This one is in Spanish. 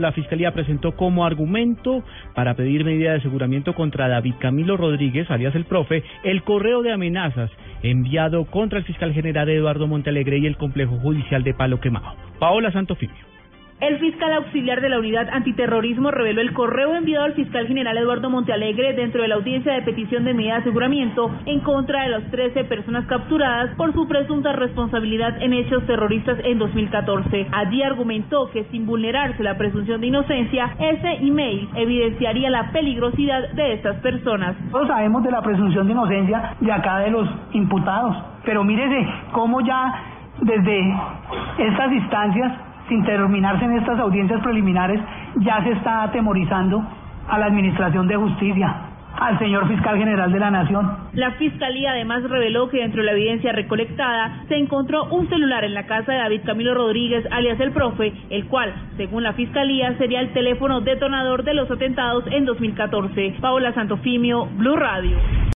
La Fiscalía presentó como argumento para pedir medida de aseguramiento contra David Camilo Rodríguez, alias el profe, el correo de amenazas enviado contra el fiscal general Eduardo Montalegre y el complejo judicial de Palo Quemado. Paola Santofimio. El fiscal auxiliar de la Unidad Antiterrorismo reveló el correo enviado al fiscal general Eduardo Montealegre dentro de la audiencia de petición de medida de aseguramiento en contra de las 13 personas capturadas por su presunta responsabilidad en hechos terroristas en 2014. Allí argumentó que sin vulnerarse la presunción de inocencia, ese email evidenciaría la peligrosidad de estas personas. Todos sabemos de la presunción de inocencia de acá de los imputados, pero mírese cómo ya desde estas instancias sin terminarse en estas audiencias preliminares, ya se está atemorizando a la Administración de Justicia, al señor fiscal general de la Nación. La fiscalía además reveló que dentro de la evidencia recolectada se encontró un celular en la casa de David Camilo Rodríguez, alias el profe, el cual, según la fiscalía, sería el teléfono detonador de los atentados en 2014. Paola Santofimio, Blue Radio.